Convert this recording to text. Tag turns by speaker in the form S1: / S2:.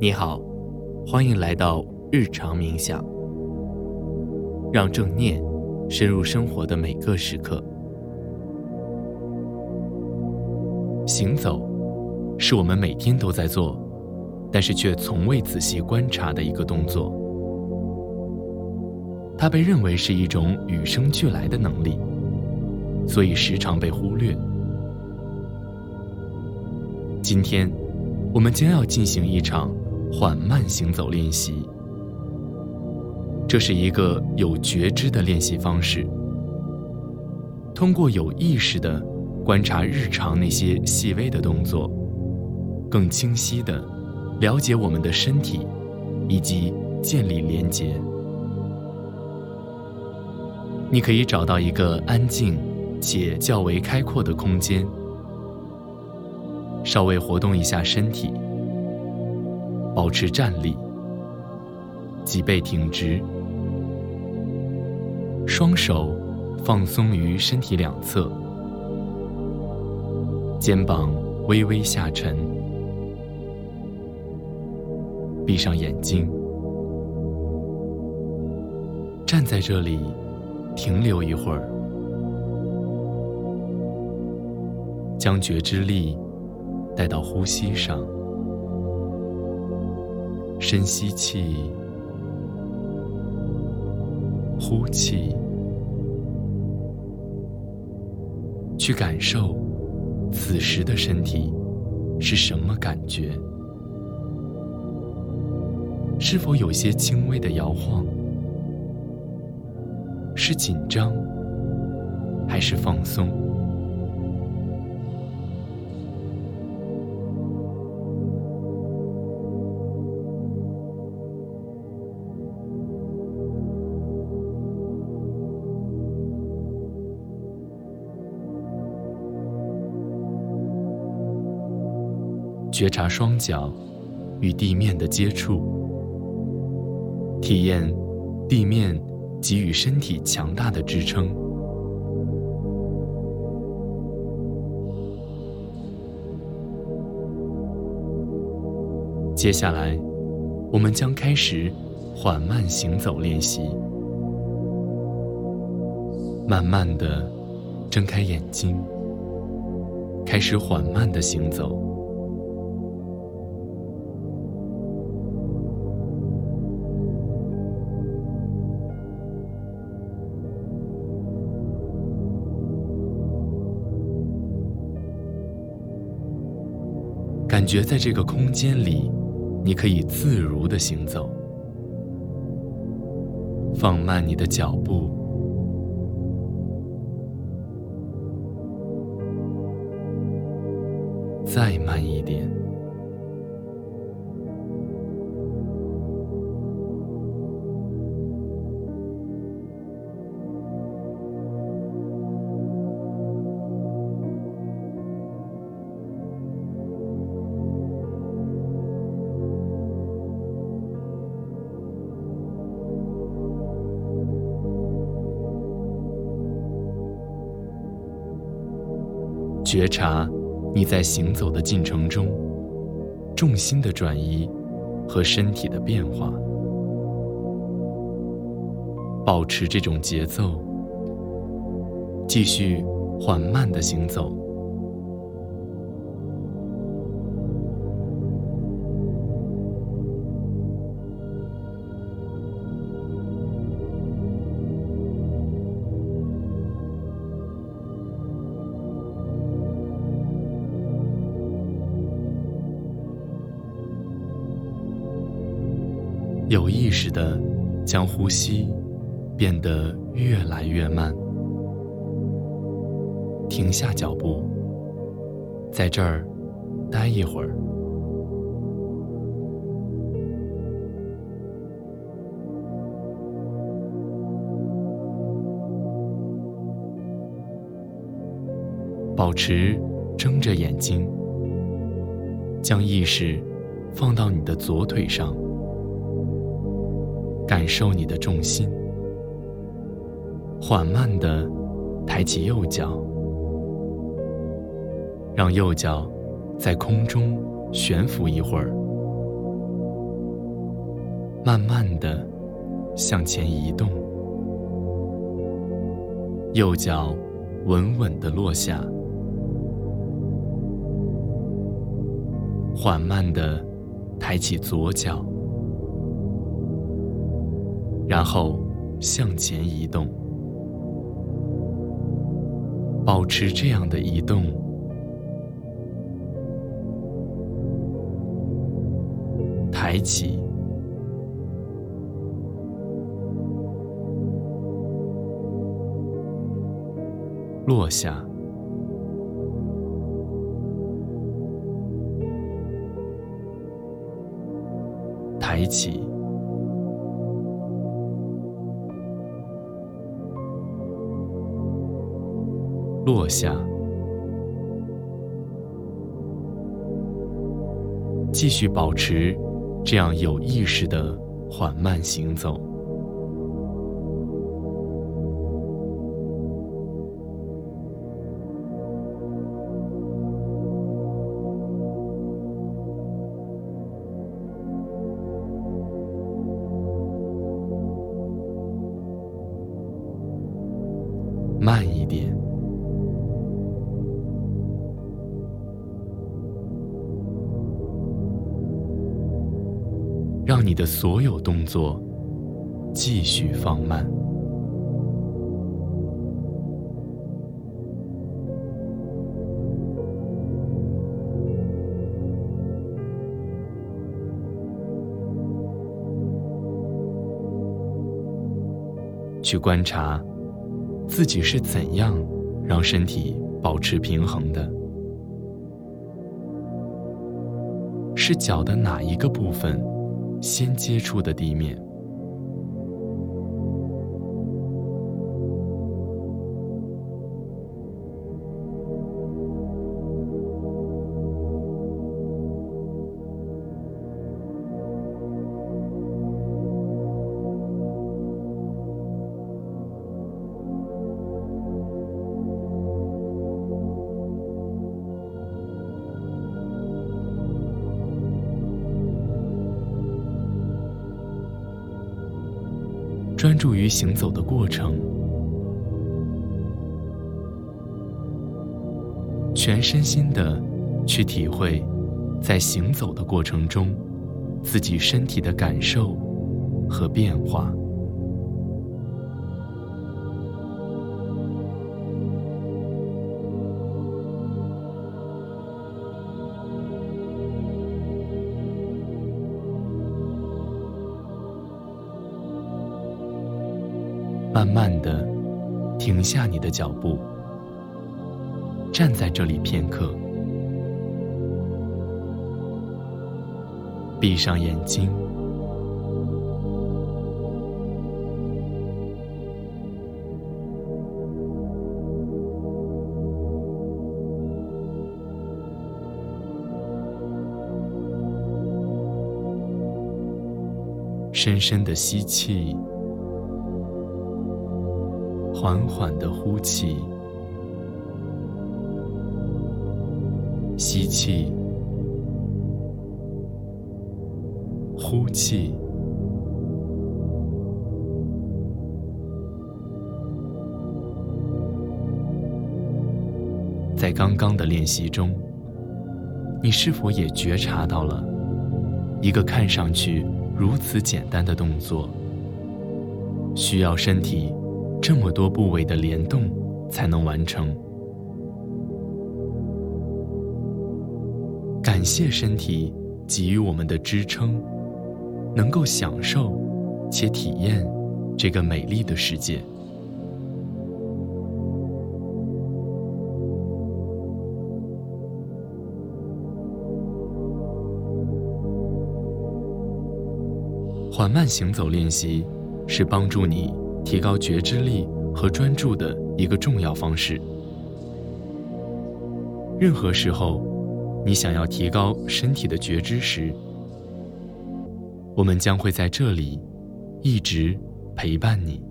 S1: 你好，欢迎来到日常冥想，让正念深入生活的每个时刻。行走是我们每天都在做，但是却从未仔细观察的一个动作。它被认为是一种与生俱来的能力，所以时常被忽略。今天，我们将要进行一场。缓慢行走练习，这是一个有觉知的练习方式。通过有意识的观察日常那些细微的动作，更清晰的了解我们的身体，以及建立连结。你可以找到一个安静且较为开阔的空间，稍微活动一下身体。保持站立，脊背挺直，双手放松于身体两侧，肩膀微微下沉，闭上眼睛，站在这里，停留一会儿，将觉知力带到呼吸上。深吸气，呼气，去感受此时的身体是什么感觉？是否有些轻微的摇晃？是紧张还是放松？觉察双脚与地面的接触，体验地面给予身体强大的支撑。接下来，我们将开始缓慢行走练习。慢慢的睁开眼睛，开始缓慢的行走。觉在这个空间里，你可以自如的行走。放慢你的脚步，再慢一点。觉察你在行走的进程中，重心的转移和身体的变化，保持这种节奏，继续缓慢的行走。有意识的将呼吸变得越来越慢，停下脚步，在这儿待一会儿，保持睁着眼睛，将意识放到你的左腿上。感受你的重心，缓慢的抬起右脚，让右脚在空中悬浮一会儿，慢慢的向前移动，右脚稳稳的落下，缓慢的抬起左脚，然后向前移动，保持这样的移动，抬起。落下，抬起，落下，继续保持这样有意识的缓慢行走。让你的所有动作继续放慢，去观察。自己是怎样让身体保持平衡的？是脚的哪一个部分先接触的地面？注于行走的过程，全身心的去体会，在行走的过程中，自己身体的感受和变化。慢慢的停下你的脚步，站在这里片刻，闭上眼睛，深深的吸气。缓缓的呼气，吸气，呼气。在刚刚的练习中，你是否也觉察到了一个看上去如此简单的动作，需要身体？这么多部位的联动才能完成。感谢身体给予我们的支撑，能够享受且体验这个美丽的世界。缓慢行走练习是帮助你。提高觉知力和专注的一个重要方式。任何时候，你想要提高身体的觉知时，我们将会在这里一直陪伴你。